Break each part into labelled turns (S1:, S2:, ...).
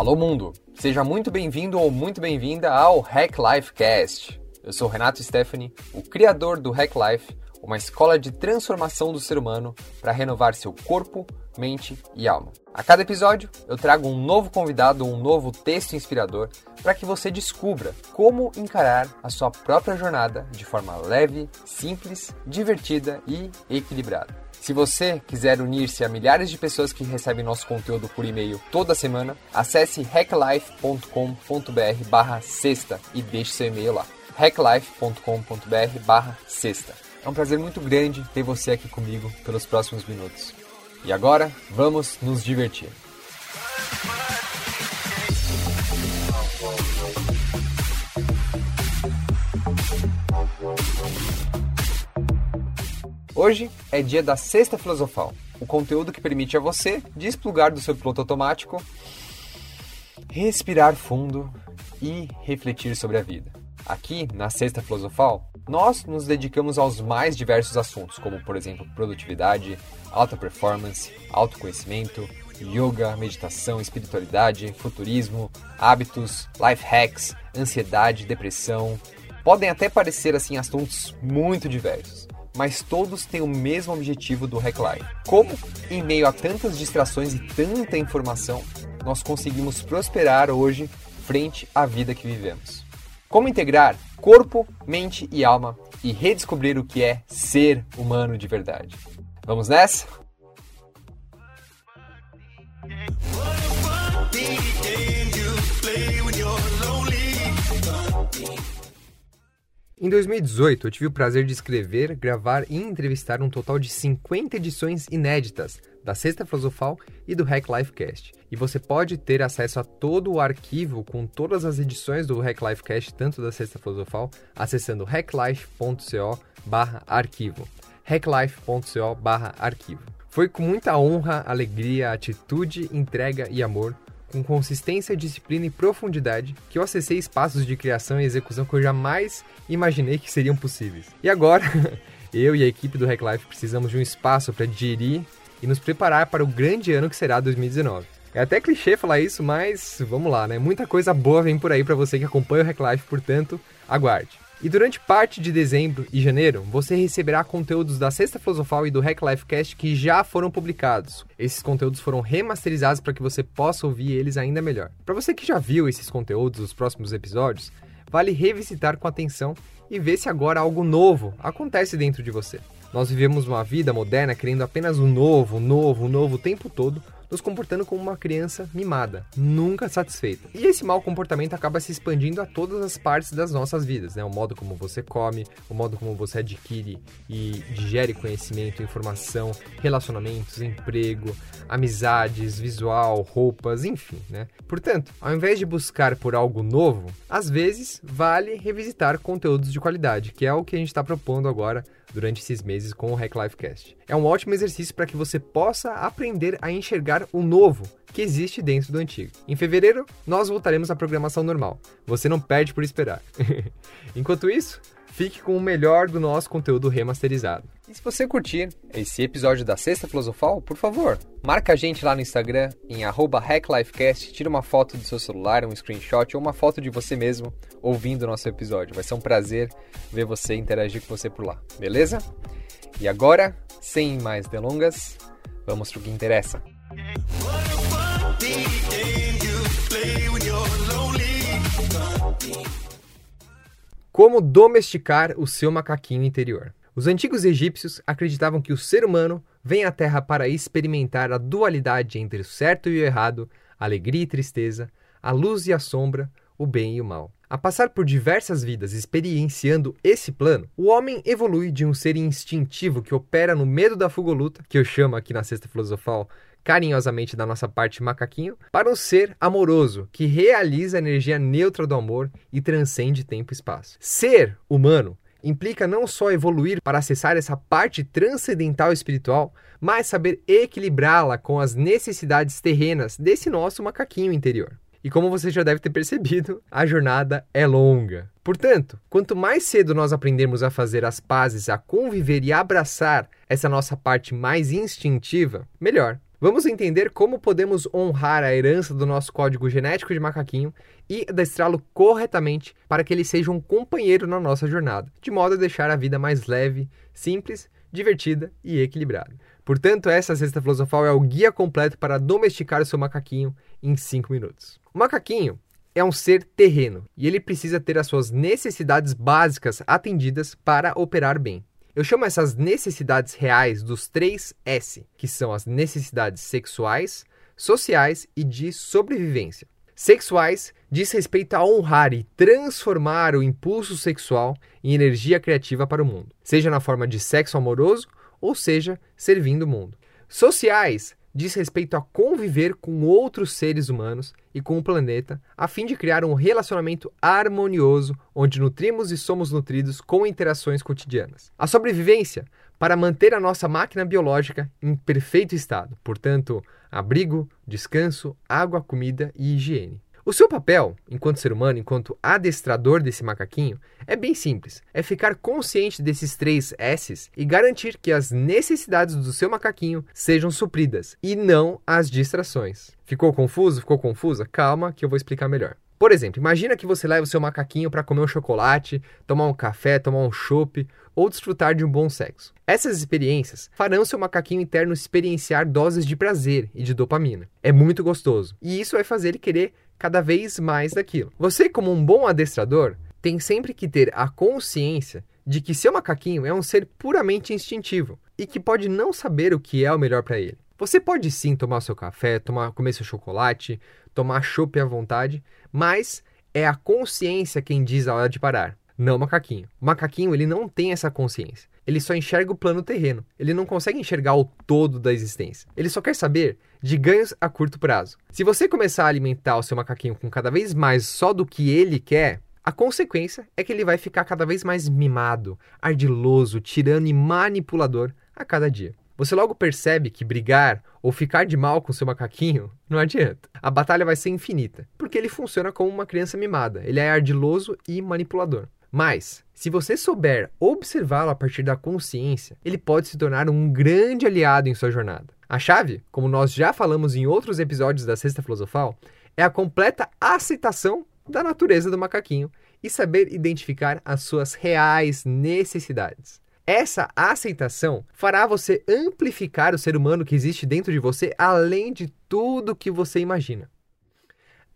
S1: Alô mundo, seja muito bem-vindo ou muito bem-vinda ao Hack Life Cast. Eu sou Renato Stephanie, o criador do Hack Life, uma escola de transformação do ser humano para renovar seu corpo, mente e alma. A cada episódio, eu trago um novo convidado ou um novo texto inspirador para que você descubra como encarar a sua própria jornada de forma leve, simples, divertida e equilibrada. Se você quiser unir-se a milhares de pessoas que recebem nosso conteúdo por e-mail toda semana, acesse hacklife.com.br barra sexta e deixe seu e-mail lá. hacklife.com.br barra sexta. É um prazer muito grande ter você aqui comigo pelos próximos minutos. E agora, vamos nos divertir. Hoje é dia da Sexta Filosofal, o conteúdo que permite a você desplugar do seu piloto automático, respirar fundo e refletir sobre a vida. Aqui, na Sexta Filosofal, nós nos dedicamos aos mais diversos assuntos, como por exemplo produtividade, alta performance, autoconhecimento, yoga, meditação, espiritualidade, futurismo, hábitos, life hacks, ansiedade, depressão. Podem até parecer assim assuntos muito diversos, mas todos têm o mesmo objetivo do Hack Life. Como, em meio a tantas distrações e tanta informação, nós conseguimos prosperar hoje frente à vida que vivemos. Como integrar corpo, mente e alma e redescobrir o que é ser humano de verdade. Vamos nessa? Em 2018, eu tive o prazer de escrever, gravar e entrevistar um total de 50 edições inéditas da Sexta Filosofal e do Hack Life Cast. E você pode ter acesso a todo o arquivo com todas as edições do Hack Life Cast, tanto da Sexta Filosofal, acessando hacklife.co arquivo. hacklife.co arquivo. Foi com muita honra, alegria, atitude, entrega e amor com consistência, disciplina e profundidade que eu acessei espaços de criação e execução que eu jamais imaginei que seriam possíveis. E agora, eu e a equipe do Hack Life precisamos de um espaço para digerir e nos preparar para o grande ano que será 2019. É até clichê falar isso, mas vamos lá, né? Muita coisa boa vem por aí para você que acompanha o Hack Life, portanto, aguarde. E durante parte de dezembro e janeiro, você receberá conteúdos da Sexta Filosofal e do Hack Life Cast que já foram publicados. Esses conteúdos foram remasterizados para que você possa ouvir eles ainda melhor. Para você que já viu esses conteúdos, os próximos episódios, vale revisitar com atenção e ver se agora algo novo acontece dentro de você. Nós vivemos uma vida moderna querendo apenas o novo, novo, novo o tempo todo, nos comportando como uma criança mimada, nunca satisfeita. E esse mau comportamento acaba se expandindo a todas as partes das nossas vidas, né? O modo como você come, o modo como você adquire e digere conhecimento, informação, relacionamentos, emprego, amizades, visual, roupas, enfim, né? Portanto, ao invés de buscar por algo novo, às vezes vale revisitar conteúdos de qualidade, que é o que a gente está propondo agora durante esses meses com o Hack Life Cast. É um ótimo exercício para que você possa aprender a enxergar o novo que existe dentro do antigo. Em fevereiro, nós voltaremos à programação normal. Você não perde por esperar. Enquanto isso, fique com o melhor do nosso conteúdo remasterizado. E se você curtir esse episódio da Sexta Filosofal, por favor, marca a gente lá no Instagram em HackLifeCast, tira uma foto do seu celular, um screenshot ou uma foto de você mesmo ouvindo o nosso episódio. Vai ser um prazer ver você interagir com você por lá, beleza? E agora, sem mais delongas, vamos para o que interessa. Como domesticar o seu macaquinho interior? Os antigos egípcios acreditavam que o ser humano vem à Terra para experimentar a dualidade entre o certo e o errado, alegria e tristeza, a luz e a sombra, o bem e o mal. A passar por diversas vidas experienciando esse plano, o homem evolui de um ser instintivo que opera no medo da fuga luta, que eu chamo aqui na Sexta Filosofal carinhosamente da nossa parte macaquinho, para um ser amoroso que realiza a energia neutra do amor e transcende tempo e espaço. Ser humano implica não só evoluir para acessar essa parte transcendental espiritual, mas saber equilibrá-la com as necessidades terrenas desse nosso macaquinho interior. E como você já deve ter percebido, a jornada é longa. Portanto, quanto mais cedo nós aprendermos a fazer as pazes, a conviver e abraçar essa nossa parte mais instintiva, melhor. Vamos entender como podemos honrar a herança do nosso código genético de macaquinho e adestrá-lo corretamente para que ele seja um companheiro na nossa jornada, de modo a deixar a vida mais leve, simples, divertida e equilibrada. Portanto, essa cesta filosofal é o guia completo para domesticar o seu macaquinho em 5 minutos. O macaquinho é um ser terreno e ele precisa ter as suas necessidades básicas atendidas para operar bem. Eu chamo essas necessidades reais dos três S, que são as necessidades sexuais, sociais e de sobrevivência. Sexuais diz respeito a honrar e transformar o impulso sexual em energia criativa para o mundo, seja na forma de sexo amoroso ou seja servindo o mundo. Sociais diz respeito a conviver com outros seres humanos e com o planeta, a fim de criar um relacionamento harmonioso onde nutrimos e somos nutridos com interações cotidianas. A sobrevivência para manter a nossa máquina biológica em perfeito estado, portanto, abrigo, descanso, água, comida e higiene. O seu papel, enquanto ser humano, enquanto adestrador desse macaquinho, é bem simples. É ficar consciente desses três S's e garantir que as necessidades do seu macaquinho sejam supridas e não as distrações. Ficou confuso? Ficou confusa? Calma que eu vou explicar melhor. Por exemplo, imagina que você leva o seu macaquinho para comer um chocolate, tomar um café, tomar um chopp ou desfrutar de um bom sexo. Essas experiências farão seu macaquinho interno experienciar doses de prazer e de dopamina. É muito gostoso, e isso vai fazer ele querer cada vez mais daquilo. Você, como um bom adestrador, tem sempre que ter a consciência de que seu macaquinho é um ser puramente instintivo e que pode não saber o que é o melhor para ele. Você pode sim tomar seu café, tomar, comer seu chocolate, tomar chopp à vontade, mas é a consciência quem diz a hora de parar, não macaquinho. O macaquinho ele não tem essa consciência. Ele só enxerga o plano terreno. Ele não consegue enxergar o todo da existência. Ele só quer saber de ganhos a curto prazo. Se você começar a alimentar o seu macaquinho com cada vez mais só do que ele quer, a consequência é que ele vai ficar cada vez mais mimado, ardiloso, tirano e manipulador a cada dia. Você logo percebe que brigar ou ficar de mal com seu macaquinho não adianta. A batalha vai ser infinita, porque ele funciona como uma criança mimada. Ele é ardiloso e manipulador. Mas, se você souber observá-lo a partir da consciência, ele pode se tornar um grande aliado em sua jornada. A chave, como nós já falamos em outros episódios da Sexta Filosofal, é a completa aceitação da natureza do macaquinho e saber identificar as suas reais necessidades. Essa aceitação fará você amplificar o ser humano que existe dentro de você além de tudo que você imagina.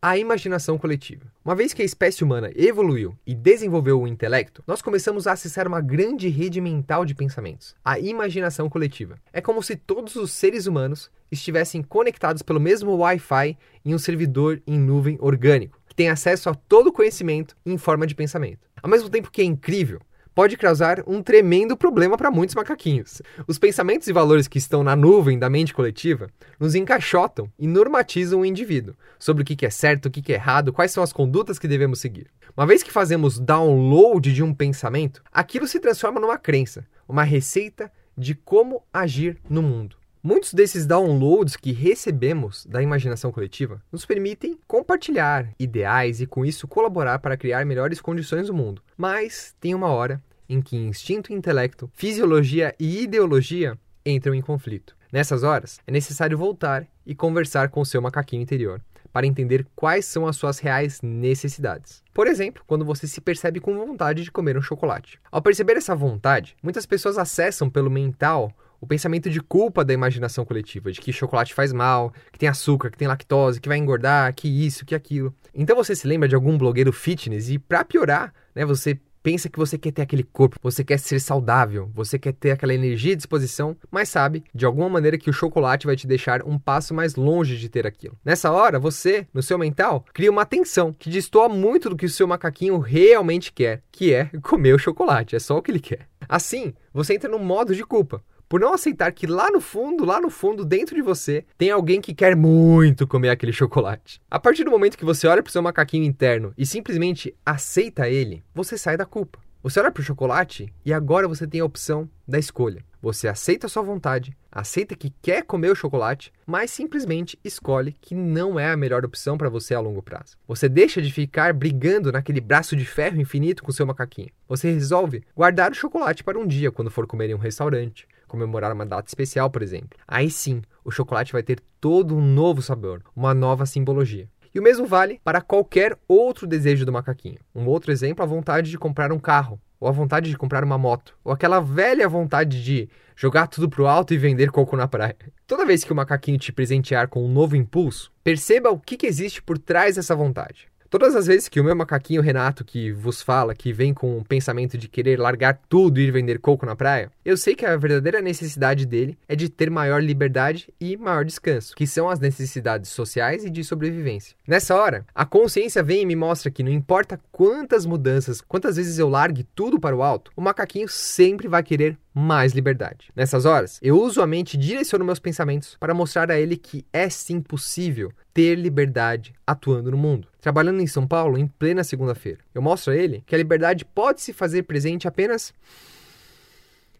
S1: A imaginação coletiva. Uma vez que a espécie humana evoluiu e desenvolveu o intelecto, nós começamos a acessar uma grande rede mental de pensamentos, a imaginação coletiva. É como se todos os seres humanos estivessem conectados pelo mesmo Wi-Fi em um servidor em nuvem orgânico, que tem acesso a todo o conhecimento em forma de pensamento. Ao mesmo tempo que é incrível, pode causar um tremendo problema para muitos macaquinhos. Os pensamentos e valores que estão na nuvem da mente coletiva nos encaixotam e normatizam o indivíduo sobre o que é certo, o que é errado, quais são as condutas que devemos seguir. Uma vez que fazemos download de um pensamento, aquilo se transforma numa crença, uma receita de como agir no mundo. Muitos desses downloads que recebemos da imaginação coletiva nos permitem compartilhar ideais e, com isso, colaborar para criar melhores condições do mundo. Mas tem uma hora em que instinto e intelecto, fisiologia e ideologia entram em conflito. Nessas horas, é necessário voltar e conversar com o seu macaquinho interior para entender quais são as suas reais necessidades. Por exemplo, quando você se percebe com vontade de comer um chocolate. Ao perceber essa vontade, muitas pessoas acessam pelo mental o pensamento de culpa da imaginação coletiva, de que chocolate faz mal, que tem açúcar, que tem lactose, que vai engordar, que isso, que aquilo. Então você se lembra de algum blogueiro fitness e para piorar, né, você pensa que você quer ter aquele corpo, você quer ser saudável, você quer ter aquela energia e disposição, mas sabe de alguma maneira que o chocolate vai te deixar um passo mais longe de ter aquilo. Nessa hora, você, no seu mental, cria uma tensão que destoa muito do que o seu macaquinho realmente quer, que é comer o chocolate, é só o que ele quer. Assim, você entra no modo de culpa por não aceitar que lá no fundo, lá no fundo, dentro de você, tem alguém que quer muito comer aquele chocolate. A partir do momento que você olha para o seu macaquinho interno e simplesmente aceita ele, você sai da culpa. Você olha para o chocolate e agora você tem a opção da escolha. Você aceita a sua vontade, aceita que quer comer o chocolate, mas simplesmente escolhe que não é a melhor opção para você a longo prazo. Você deixa de ficar brigando naquele braço de ferro infinito com seu macaquinho. Você resolve guardar o chocolate para um dia quando for comer em um restaurante, comemorar uma data especial, por exemplo. Aí sim, o chocolate vai ter todo um novo sabor, uma nova simbologia. E o mesmo vale para qualquer outro desejo do macaquinho. Um outro exemplo, a vontade de comprar um carro, ou a vontade de comprar uma moto, ou aquela velha vontade de jogar tudo pro alto e vender coco na praia. Toda vez que o macaquinho te presentear com um novo impulso, perceba o que, que existe por trás dessa vontade. Todas as vezes que o meu macaquinho Renato, que vos fala, que vem com o pensamento de querer largar tudo e ir vender coco na praia, eu sei que a verdadeira necessidade dele é de ter maior liberdade e maior descanso, que são as necessidades sociais e de sobrevivência. Nessa hora, a consciência vem e me mostra que não importa quantas mudanças, quantas vezes eu largue tudo para o alto, o macaquinho sempre vai querer mais liberdade. Nessas horas, eu uso a mente e direciono meus pensamentos para mostrar a ele que é sim possível ter liberdade atuando no mundo. Trabalhando em São Paulo em plena segunda-feira, eu mostro a ele que a liberdade pode se fazer presente apenas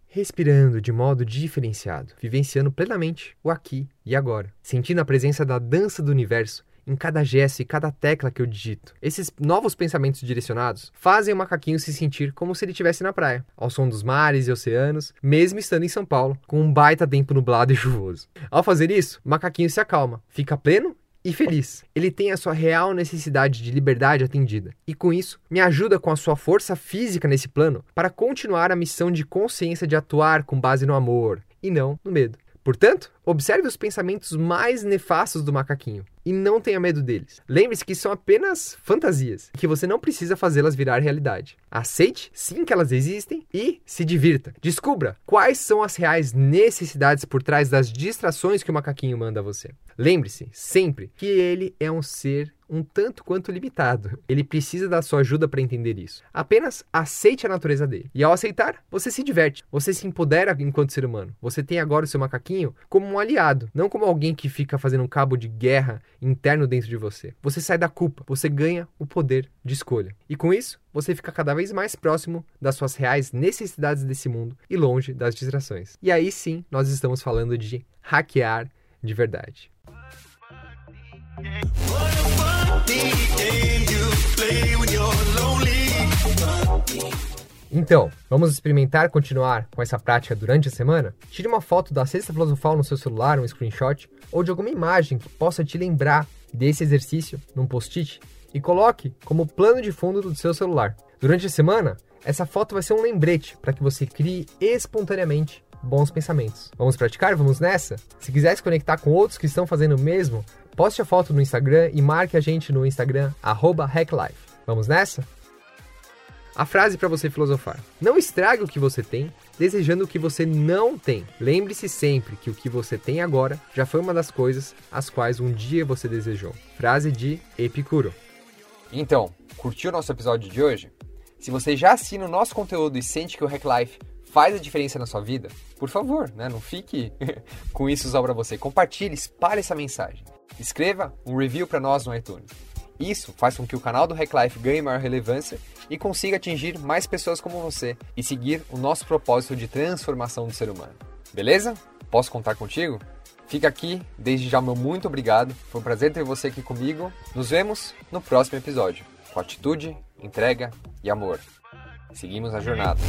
S1: respirando de modo diferenciado, vivenciando plenamente o aqui e agora, sentindo a presença da dança do universo em cada gesto e cada tecla que eu digito. Esses novos pensamentos direcionados fazem o macaquinho se sentir como se ele estivesse na praia, ao som dos mares e oceanos, mesmo estando em São Paulo, com um baita tempo nublado e chuvoso. Ao fazer isso, o macaquinho se acalma, fica pleno e feliz. Ele tem a sua real necessidade de liberdade atendida. E com isso, me ajuda com a sua força física nesse plano para continuar a missão de consciência de atuar com base no amor e não no medo. Portanto, observe os pensamentos mais nefastos do macaquinho e não tenha medo deles. Lembre-se que são apenas fantasias que você não precisa fazê-las virar realidade. Aceite sim que elas existem e se divirta. Descubra quais são as reais necessidades por trás das distrações que o macaquinho manda a você. Lembre-se sempre que ele é um ser um tanto quanto limitado. Ele precisa da sua ajuda para entender isso. Apenas aceite a natureza dele. E ao aceitar, você se diverte, você se empodera enquanto ser humano. Você tem agora o seu macaquinho como um aliado, não como alguém que fica fazendo um cabo de guerra interno dentro de você. Você sai da culpa, você ganha o poder de escolha. E com isso, você fica cada vez mais próximo das suas reais necessidades desse mundo e longe das distrações. E aí sim, nós estamos falando de hackear de verdade. Então, vamos experimentar continuar com essa prática durante a semana? Tire uma foto da cesta filosofal no seu celular, um screenshot, ou de alguma imagem que possa te lembrar desse exercício num post-it e coloque como plano de fundo do seu celular. Durante a semana, essa foto vai ser um lembrete para que você crie espontaneamente bons pensamentos. Vamos praticar? Vamos nessa? Se quiser se conectar com outros que estão fazendo o mesmo, Poste a foto no Instagram e marque a gente no Instagram, HackLife. Vamos nessa? A frase para você filosofar: Não estrague o que você tem, desejando o que você não tem. Lembre-se sempre que o que você tem agora já foi uma das coisas as quais um dia você desejou. Frase de Epicuro. Então, curtiu o nosso episódio de hoje? Se você já assina o nosso conteúdo e sente que o Hack Life faz a diferença na sua vida, por favor, né, não fique com isso só para você. Compartilhe, espalhe essa mensagem. Escreva um review para nós no iTunes. Isso faz com que o canal do Hack Life ganhe maior relevância e consiga atingir mais pessoas como você e seguir o nosso propósito de transformação do ser humano. Beleza? Posso contar contigo? Fica aqui, desde já meu muito obrigado. Foi um prazer ter você aqui comigo. Nos vemos no próximo episódio, com atitude, entrega e amor. Seguimos a jornada.